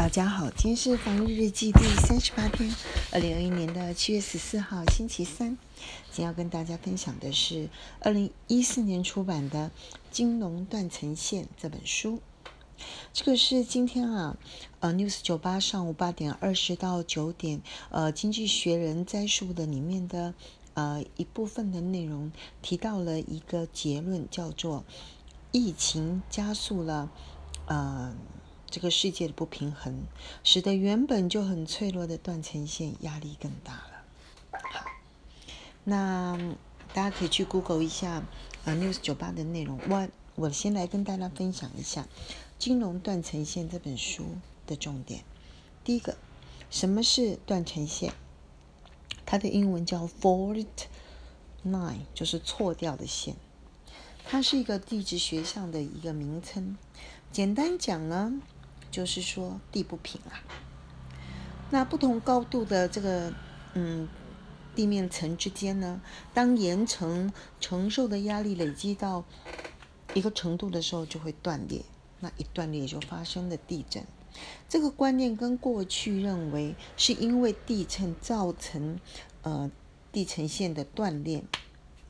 大家好，今天是防疫日记第三十八天，二零二一年的七月十四号，星期三。今天要跟大家分享的是二零一四年出版的《金融断层线》这本书。这个是今天啊，呃，news 九八上午八点二十到九点，呃，《经济学人》摘述的里面的呃一部分的内容，提到了一个结论，叫做疫情加速了，呃。这个世界的不平衡，使得原本就很脆弱的断层线压力更大了。好，那大家可以去 Google 一下呃 News 九八的内容。我我先来跟大家分享一下《金融断层线》这本书的重点。第一个，什么是断层线？它的英文叫 Fault Line，就是错掉的线。它是一个地质学上的一个名称。简单讲呢。就是说地不平啊，那不同高度的这个嗯地面层之间呢，当岩层承受的压力累积到一个程度的时候，就会断裂。那一断裂就发生了地震。这个观念跟过去认为是因为地震造成呃地层线的断裂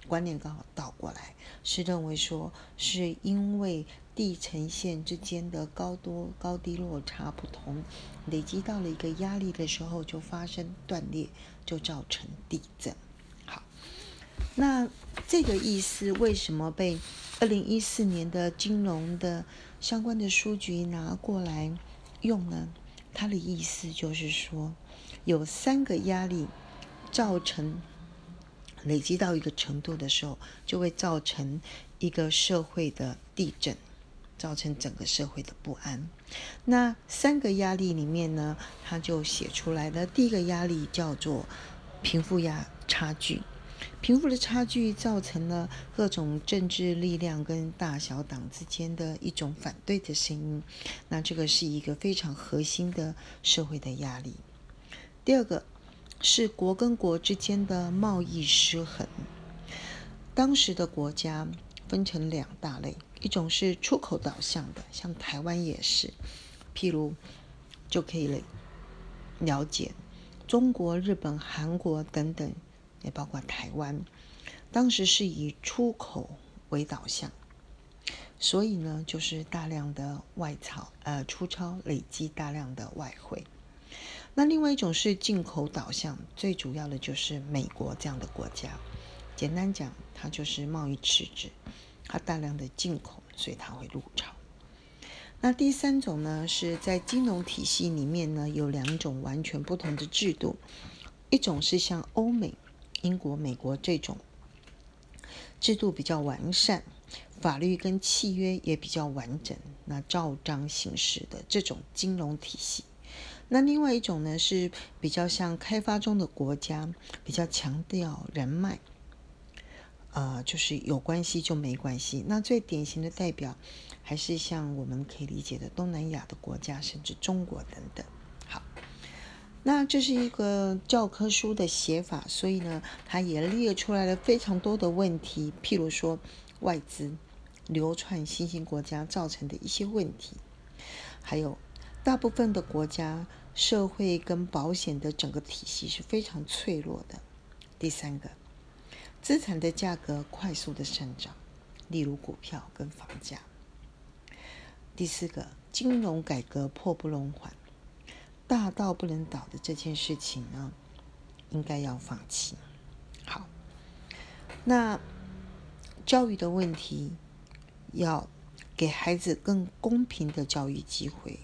观念刚好倒过来，是认为说是因为。地层线之间的高多高低落差不同，累积到了一个压力的时候，就发生断裂，就造成地震。好，那这个意思为什么被二零一四年的金融的相关的书局拿过来用呢？它的意思就是说，有三个压力造成累积到一个程度的时候，就会造成一个社会的地震。造成整个社会的不安。那三个压力里面呢，他就写出来了。第一个压力叫做贫富压差距，贫富的差距造成了各种政治力量跟大小党之间的一种反对的声音。那这个是一个非常核心的社会的压力。第二个是国跟国之间的贸易失衡。当时的国家分成两大类。一种是出口导向的，像台湾也是，譬如就可以了解中国、日本、韩国等等，也包括台湾，当时是以出口为导向，所以呢，就是大量的外钞，呃，出超累积大量的外汇。那另外一种是进口导向，最主要的就是美国这样的国家，简单讲，它就是贸易赤字。它大量的进口，所以它会入潮。那第三种呢，是在金融体系里面呢，有两种完全不同的制度。一种是像欧美、英国、美国这种制度比较完善，法律跟契约也比较完整，那照章行事的这种金融体系。那另外一种呢，是比较像开发中的国家，比较强调人脉。呃，就是有关系就没关系。那最典型的代表，还是像我们可以理解的东南亚的国家，甚至中国等等。好，那这是一个教科书的写法，所以呢，它也列出来了非常多的问题，譬如说外资流窜新兴国家造成的一些问题，还有大部分的国家社会跟保险的整个体系是非常脆弱的。第三个。资产的价格快速的上涨，例如股票跟房价。第四个，金融改革迫不容缓，大到不能倒的这件事情呢，应该要放弃。好，那教育的问题，要给孩子更公平的教育机会，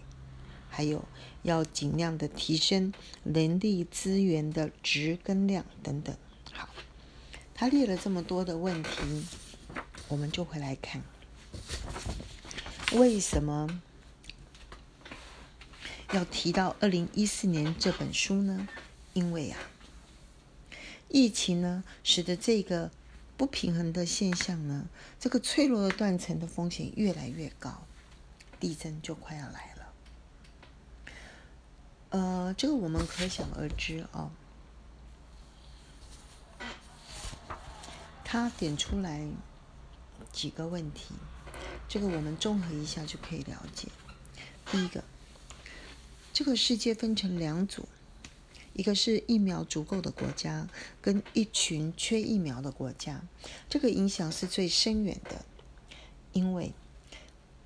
还有要尽量的提升人力资源的值跟量等等。好。他列了这么多的问题，我们就会来看，为什么要提到二零一四年这本书呢？因为啊，疫情呢，使得这个不平衡的现象呢，这个脆弱的断层的风险越来越高，地震就快要来了。呃，这个我们可想而知啊。他点出来几个问题，这个我们综合一下就可以了解。第一个，这个世界分成两组，一个是疫苗足够的国家，跟一群缺疫苗的国家。这个影响是最深远的，因为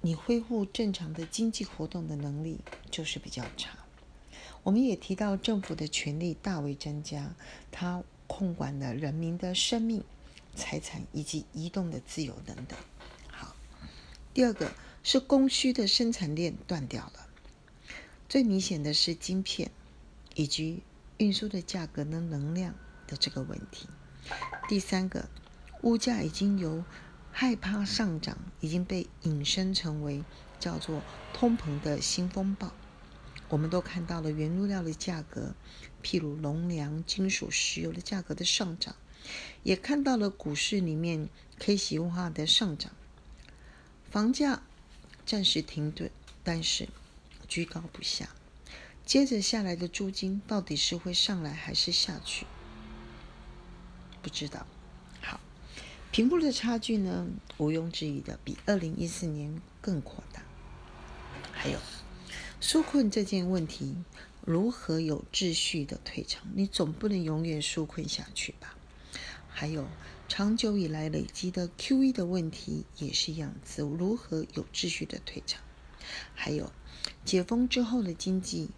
你恢复正常的经济活动的能力就是比较差。我们也提到政府的权力大为增加，它控管了人民的生命、财产以及移动的自由等等。好，第二个是供需的生产链断掉了。最明显的是晶片以及运输的价格跟能量的这个问题。第三个，物价已经由害怕上涨，已经被引申成为叫做通膨的新风暴。我们都看到了原物料的价格，譬如农粮、金属、石油的价格的上涨，也看到了股市里面 K 型化的上涨，房价暂时停顿，但是。居高不下，接着下来的租金到底是会上来还是下去？不知道。好，贫富的差距呢，毋庸置疑的比二零一四年更扩大。还有，纾困这件问题如何有秩序的退场？你总不能永远纾困下去吧？还有，长久以来累积的 QE 的问题也是一样子，如何有秩序的退场？还有。解封之后的经济，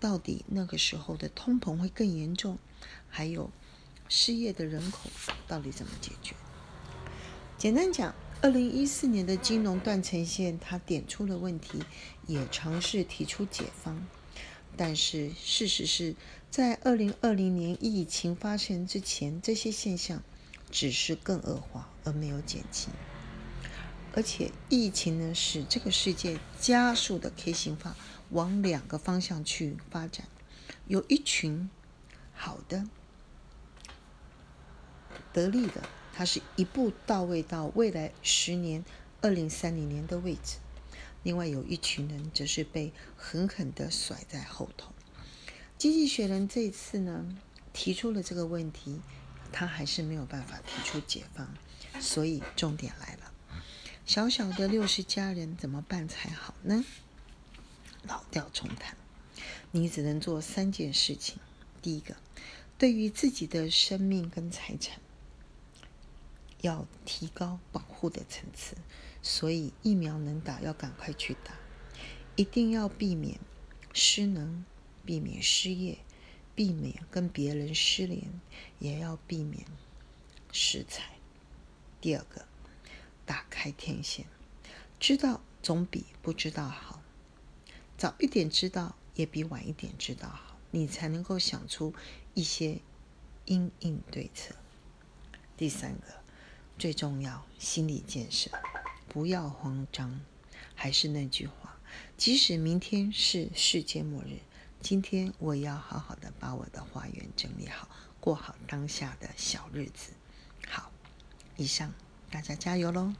到底那个时候的通膨会更严重？还有失业的人口到底怎么解决？简单讲，二零一四年的金融断层线，它点出了问题，也尝试提出解方。但是事实是在二零二零年疫情发生之前，这些现象只是更恶化，而没有减轻。而且疫情呢，使这个世界加速的 K 型化往两个方向去发展。有一群好的、得力的，它是一步到位到未来十年、二零三零年的位置；另外有一群人则是被狠狠的甩在后头。经济学人这次呢，提出了这个问题，他还是没有办法提出解放，所以重点来了。小小的六十家人怎么办才好呢？老调重弹，你只能做三件事情。第一个，对于自己的生命跟财产，要提高保护的层次。所以疫苗能打，要赶快去打。一定要避免失能，避免失业，避免跟别人失联，也要避免失财。第二个。打开天线，知道总比不知道好。早一点知道也比晚一点知道好，你才能够想出一些应应对策。第三个，最重要，心理建设，不要慌张。还是那句话，即使明天是世界末日，今天我也要好好的把我的花园整理好，过好当下的小日子。好，以上。大家加油喽！